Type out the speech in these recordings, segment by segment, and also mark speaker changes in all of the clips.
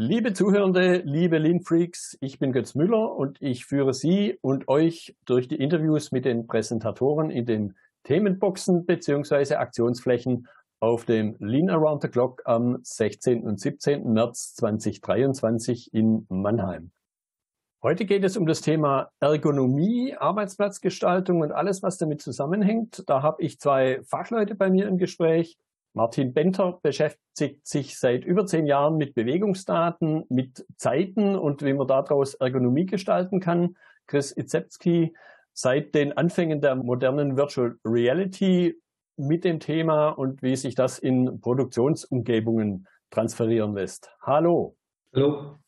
Speaker 1: Liebe Zuhörende, liebe Lean-Freaks, ich bin Götz Müller und ich führe Sie und euch durch die Interviews mit den Präsentatoren in den Themenboxen bzw. Aktionsflächen auf dem Lean Around the Clock am 16. und 17. März 2023 in Mannheim. Heute geht es um das Thema Ergonomie, Arbeitsplatzgestaltung und alles, was damit zusammenhängt. Da habe ich zwei Fachleute bei mir im Gespräch. Martin Benter beschäftigt sich seit über zehn Jahren mit Bewegungsdaten, mit Zeiten und wie man daraus Ergonomie gestalten kann. Chris Itzepski seit den Anfängen der modernen Virtual Reality mit dem Thema und wie sich das in Produktionsumgebungen transferieren lässt. Hallo.
Speaker 2: Hallo.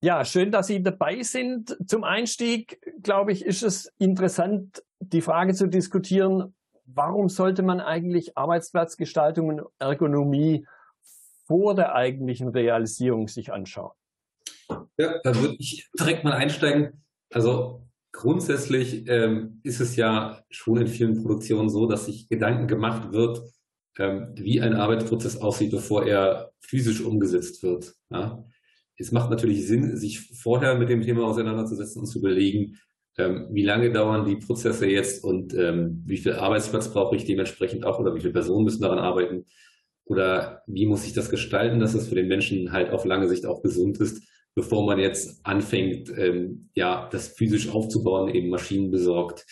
Speaker 1: Ja, schön, dass Sie dabei sind. Zum Einstieg, glaube ich, ist es interessant, die Frage zu diskutieren, warum sollte man eigentlich Arbeitsplatzgestaltung und Ergonomie vor der eigentlichen Realisierung sich anschauen?
Speaker 2: Ja, da würde ich direkt mal einsteigen. Also grundsätzlich ähm, ist es ja schon in vielen Produktionen so, dass sich Gedanken gemacht wird, ähm, wie ein Arbeitsprozess aussieht, bevor er physisch umgesetzt wird. Ja? Es macht natürlich Sinn, sich vorher mit dem Thema auseinanderzusetzen und zu überlegen, ähm, wie lange dauern die Prozesse jetzt und ähm, wie viel Arbeitsplatz brauche ich dementsprechend auch oder wie viele Personen müssen daran arbeiten oder wie muss ich das gestalten, dass es für den Menschen halt auf lange Sicht auch gesund ist, bevor man jetzt anfängt, ähm, ja, das physisch aufzubauen, eben Maschinen besorgt,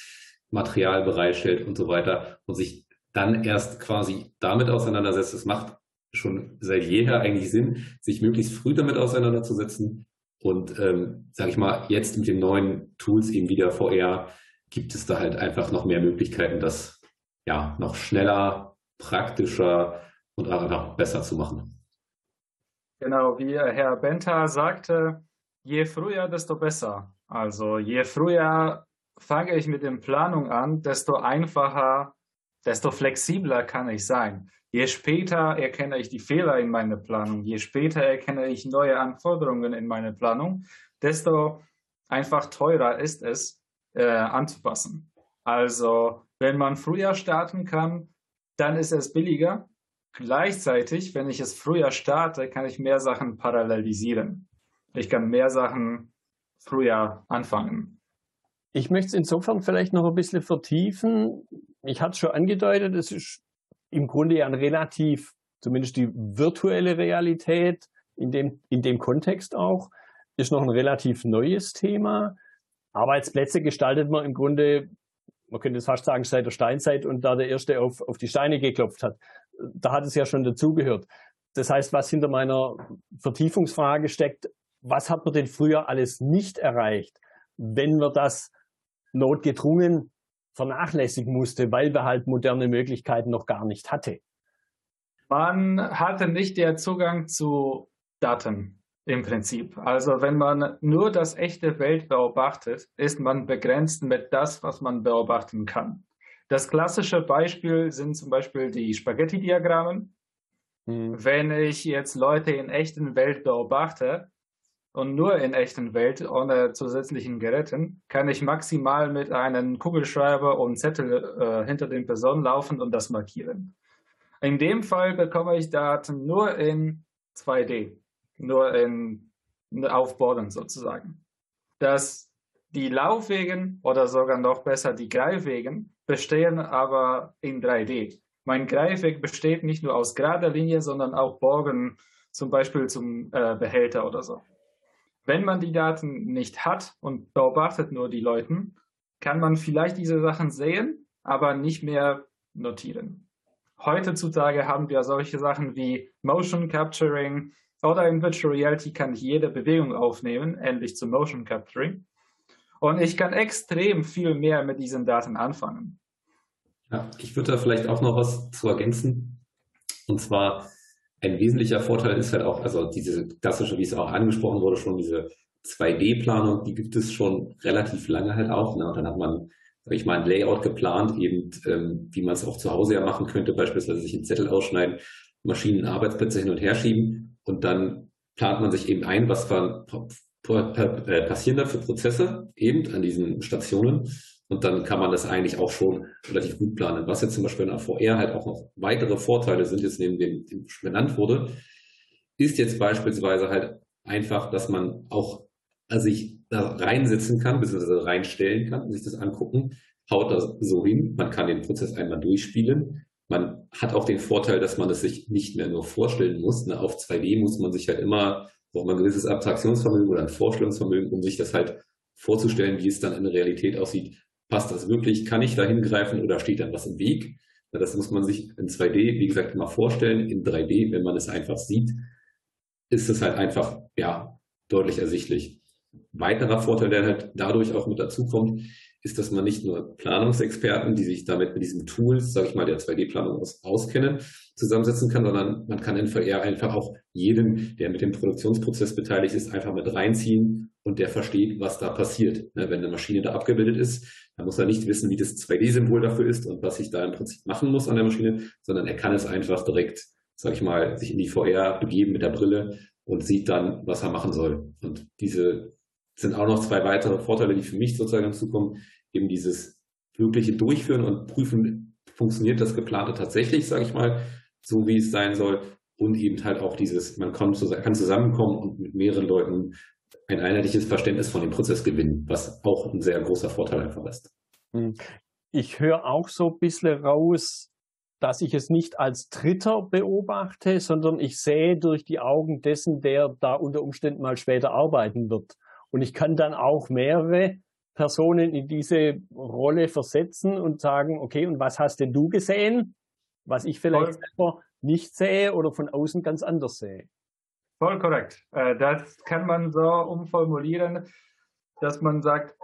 Speaker 2: Material bereitstellt und so weiter und sich dann erst quasi damit auseinandersetzt. Es macht schon seit jeher eigentlich Sinn, sich möglichst früh damit auseinanderzusetzen, und ähm, sage ich mal, jetzt mit den neuen Tools eben wieder VR gibt es da halt einfach noch mehr Möglichkeiten, das ja noch schneller, praktischer und auch besser zu machen.
Speaker 3: Genau, wie Herr Benta sagte, je früher, desto besser. Also je früher fange ich mit der Planung an, desto einfacher, desto flexibler kann ich sein. Je später erkenne ich die Fehler in meiner Planung, je später erkenne ich neue Anforderungen in meiner Planung, desto einfach teurer ist es äh, anzupassen. Also wenn man früher starten kann, dann ist es billiger. Gleichzeitig, wenn ich es früher starte, kann ich mehr Sachen parallelisieren. Ich kann mehr Sachen früher anfangen.
Speaker 1: Ich möchte es insofern vielleicht noch ein bisschen vertiefen. Ich hatte es schon angedeutet, es ist im Grunde ja ein relativ, zumindest die virtuelle Realität in dem, in dem Kontext auch, ist noch ein relativ neues Thema. Arbeitsplätze gestaltet man im Grunde, man könnte es fast sagen, seit der Steinzeit und da der Erste auf, auf die Steine geklopft hat. Da hat es ja schon dazugehört. Das heißt, was hinter meiner Vertiefungsfrage steckt, was hat man denn früher alles nicht erreicht, wenn wir das notgedrungen vernachlässigen musste, weil wir halt moderne Möglichkeiten noch gar nicht hatte.
Speaker 3: Man hatte nicht den Zugang zu Daten im Prinzip. Also wenn man nur das echte Welt beobachtet, ist man begrenzt mit das, was man beobachten kann. Das klassische Beispiel sind zum Beispiel die Spaghetti-Diagramme. Hm. Wenn ich jetzt Leute in echten Welt beobachte, und nur in echten Welt ohne zusätzlichen Geräten kann ich maximal mit einem Kugelschreiber und Zettel äh, hinter den Personen laufen und das markieren. In dem Fall bekomme ich Daten nur in 2D, nur in Aufbauen sozusagen. Dass die Laufwegen oder sogar noch besser die Greifwegen bestehen aber in 3D. Mein Greifweg besteht nicht nur aus gerader Linie, sondern auch Bogen, zum Beispiel zum äh, Behälter oder so. Wenn man die Daten nicht hat und beobachtet nur die Leute, kann man vielleicht diese Sachen sehen, aber nicht mehr notieren. Heutzutage haben wir solche Sachen wie Motion Capturing oder in Virtual Reality kann ich jede Bewegung aufnehmen, ähnlich zu Motion Capturing. Und ich kann extrem viel mehr mit diesen Daten anfangen.
Speaker 2: Ja, ich würde da vielleicht auch noch was zu ergänzen. Und zwar, ein wesentlicher Vorteil ist halt auch, also diese klassische, wie es auch angesprochen wurde, schon diese 2D-Planung, die gibt es schon relativ lange halt auch. Ne? Und dann hat man, sag ich mal, ein Layout geplant, eben ähm, wie man es auch zu Hause ja machen könnte, beispielsweise sich einen Zettel ausschneiden, Maschinen, Arbeitsplätze hin und her schieben und dann plant man sich eben ein, was äh, passieren da für Prozesse eben an diesen Stationen und dann kann man das eigentlich auch schon relativ gut planen. Was jetzt zum Beispiel in der VR halt auch noch weitere Vorteile sind, jetzt neben dem, dem schon benannt wurde, ist jetzt beispielsweise halt einfach, dass man auch also sich da reinsetzen kann, beziehungsweise reinstellen kann sich das angucken, haut das so hin. Man kann den Prozess einmal durchspielen. Man hat auch den Vorteil, dass man es sich nicht mehr nur vorstellen muss. Ne? Auf 2D muss man sich halt immer, braucht man ein gewisses Abstraktionsvermögen oder ein Vorstellungsvermögen, um sich das halt vorzustellen, wie es dann in der Realität aussieht. Passt das wirklich? Kann ich da hingreifen oder steht dann was im Weg? Das muss man sich in 2D, wie gesagt, immer vorstellen. In 3D, wenn man es einfach sieht, ist es halt einfach, ja, deutlich ersichtlich. Weiterer Vorteil, der halt dadurch auch mit dazu kommt, ist, dass man nicht nur Planungsexperten, die sich damit mit diesen Tools, sage ich mal, der 2D-Planung aus, auskennen, zusammensetzen kann, sondern man kann in VR einfach auch jeden, der mit dem Produktionsprozess beteiligt ist, einfach mit reinziehen und der versteht, was da passiert. Ne, wenn eine Maschine da abgebildet ist, dann muss er nicht wissen, wie das 2D-Symbol dafür ist und was ich da im Prinzip machen muss an der Maschine, sondern er kann es einfach direkt, sage ich mal, sich in die VR begeben mit der Brille und sieht dann, was er machen soll. Und diese sind auch noch zwei weitere Vorteile, die für mich sozusagen hinzukommen. Eben dieses wirkliche Durchführen und Prüfen, funktioniert das Geplante tatsächlich, sage ich mal, so wie es sein soll. Und eben halt auch dieses, man kann, zusammenkommen und mit mehreren Leuten ein einheitliches Verständnis von dem Prozess gewinnen, was auch ein sehr großer Vorteil einfach ist.
Speaker 1: Hm. Ich höre auch so ein bisschen raus, dass ich es nicht als Dritter beobachte, sondern ich sehe durch die Augen dessen, der da unter Umständen mal später arbeiten wird. Und ich kann dann auch mehrere Personen in diese Rolle versetzen und sagen, okay, und was hast denn du gesehen, was ich vielleicht Voll. selber nicht sehe oder von außen ganz anders sehe?
Speaker 3: Voll korrekt. Äh, das kann man so umformulieren, dass man sagt,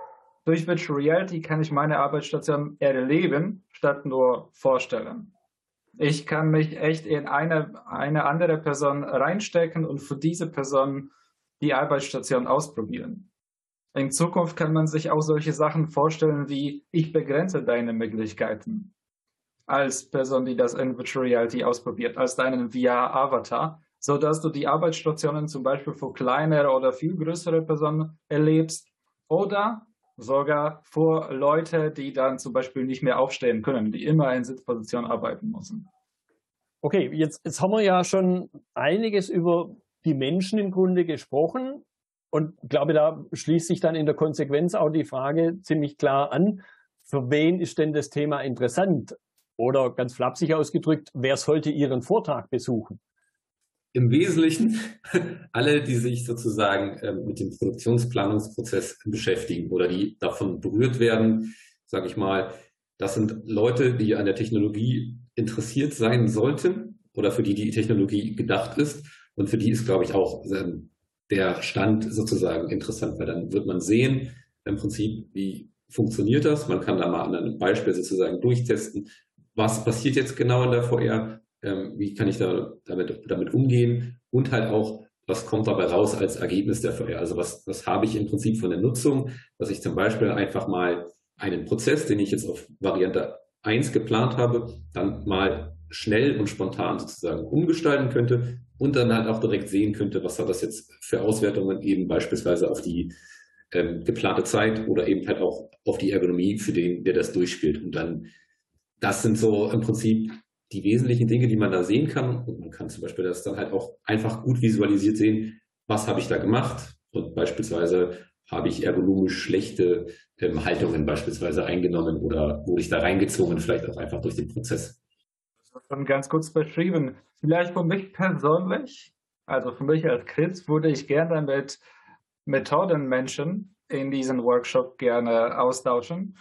Speaker 3: durch Virtual Reality kann ich meine Arbeitsstation erleben, statt nur vorstellen. Ich kann mich echt in eine, eine andere Person reinstecken und für diese Person die Arbeitsstation ausprobieren. In Zukunft kann man sich auch solche Sachen vorstellen wie, ich begrenze deine Möglichkeiten als Person, die das in Virtual Reality ausprobiert, als deinen VR-Avatar, so dass du die Arbeitsstationen zum Beispiel für kleinere oder viel größere Personen erlebst oder sogar für Leute, die dann zum Beispiel nicht mehr aufstehen können, die immer in Sitzposition arbeiten müssen.
Speaker 1: Okay, jetzt, jetzt haben wir ja schon einiges über die Menschen im Grunde gesprochen. Und ich glaube, da schließt sich dann in der Konsequenz auch die Frage ziemlich klar an, für wen ist denn das Thema interessant? Oder ganz flapsig ausgedrückt, wer sollte Ihren Vortrag besuchen?
Speaker 2: Im Wesentlichen alle, die sich sozusagen äh, mit dem Produktionsplanungsprozess beschäftigen oder die davon berührt werden, sage ich mal, das sind Leute, die an der Technologie interessiert sein sollten oder für die die Technologie gedacht ist und für die ist, glaube ich, auch ähm, der Stand sozusagen interessant, weil dann wird man sehen, im Prinzip, wie funktioniert das. Man kann da mal an einem Beispiel sozusagen durchtesten, was passiert jetzt genau in der VR, ähm, wie kann ich da damit, damit umgehen und halt auch, was kommt dabei raus als Ergebnis der VR. Also was, was habe ich im Prinzip von der Nutzung, dass ich zum Beispiel einfach mal einen Prozess, den ich jetzt auf Variante 1 geplant habe, dann mal schnell und spontan sozusagen umgestalten könnte und dann halt auch direkt sehen könnte, was hat das jetzt für Auswertungen eben beispielsweise auf die ähm, geplante Zeit oder eben halt auch auf die Ergonomie für den, der das durchspielt. Und dann, das sind so im Prinzip die wesentlichen Dinge, die man da sehen kann. Und man kann zum Beispiel das dann halt auch einfach gut visualisiert sehen, was habe ich da gemacht und beispielsweise habe ich ergonomisch schlechte ähm, Haltungen beispielsweise eingenommen oder wurde ich da reingezwungen, vielleicht auch einfach durch den Prozess
Speaker 3: schon ganz kurz beschrieben. Vielleicht für mich persönlich, also für mich als Chris, würde ich gerne mit Methodenmenschen in diesem Workshop gerne austauschen.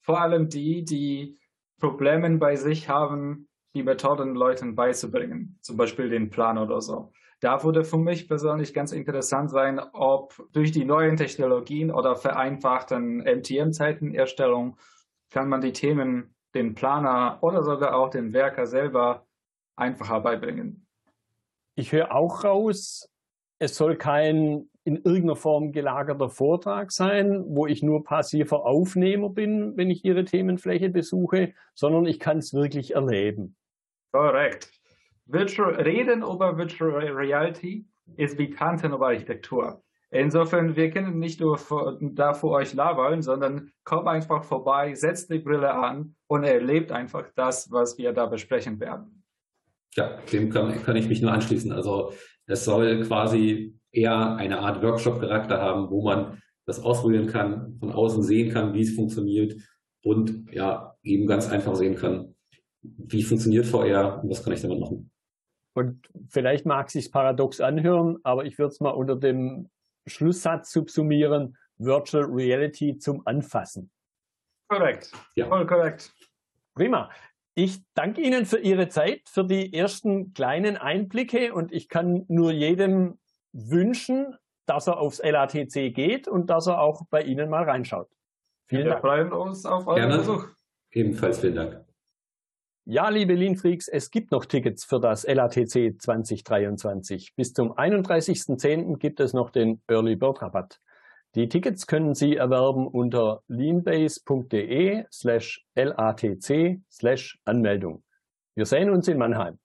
Speaker 3: Vor allem die, die Probleme bei sich haben, die Methoden Leuten beizubringen, zum Beispiel den Plan oder so. Da würde für mich persönlich ganz interessant sein, ob durch die neuen Technologien oder vereinfachten MTM-Zeitenerstellung kann man die Themen den Planer oder sogar auch den Werker selber einfacher beibringen.
Speaker 1: Ich höre auch raus, es soll kein in irgendeiner Form gelagerter Vortrag sein, wo ich nur passiver Aufnehmer bin, wenn ich Ihre Themenfläche besuche, sondern ich kann es wirklich erleben.
Speaker 3: Korrekt. Virtual, Reden über Virtual Reality ist wie Tanzen über Architektur. Insofern, wir können nicht nur für, da für euch labern, sondern kommt einfach vorbei, setzt die Brille an und erlebt einfach das, was wir da besprechen werden.
Speaker 2: Ja, dem kann, kann ich mich nur anschließen. Also es soll quasi eher eine Art Workshop-Charakter haben, wo man das ausprobieren kann, von außen sehen kann, wie es funktioniert und ja, eben ganz einfach sehen kann, wie funktioniert VR und was kann ich damit machen.
Speaker 1: Und vielleicht mag es sich paradox anhören, aber ich würde es mal unter dem Schlusssatz subsumieren, Virtual Reality zum Anfassen.
Speaker 3: Korrekt. Ja. Voll korrekt.
Speaker 1: Prima. Ich danke Ihnen für Ihre Zeit, für die ersten kleinen Einblicke und ich kann nur jedem wünschen, dass er aufs LATC geht und dass er auch bei Ihnen mal reinschaut.
Speaker 3: Vielen Wir Dank. Wir freuen uns auf euren Gerne. Besuch.
Speaker 2: Ebenfalls vielen Dank.
Speaker 1: Ja, liebe Lean Freaks, es gibt noch Tickets für das LATC 2023. Bis zum 31.10. gibt es noch den Early Bird Rabatt. Die Tickets können Sie erwerben unter leanbase.de slash latc slash Anmeldung. Wir sehen uns in Mannheim.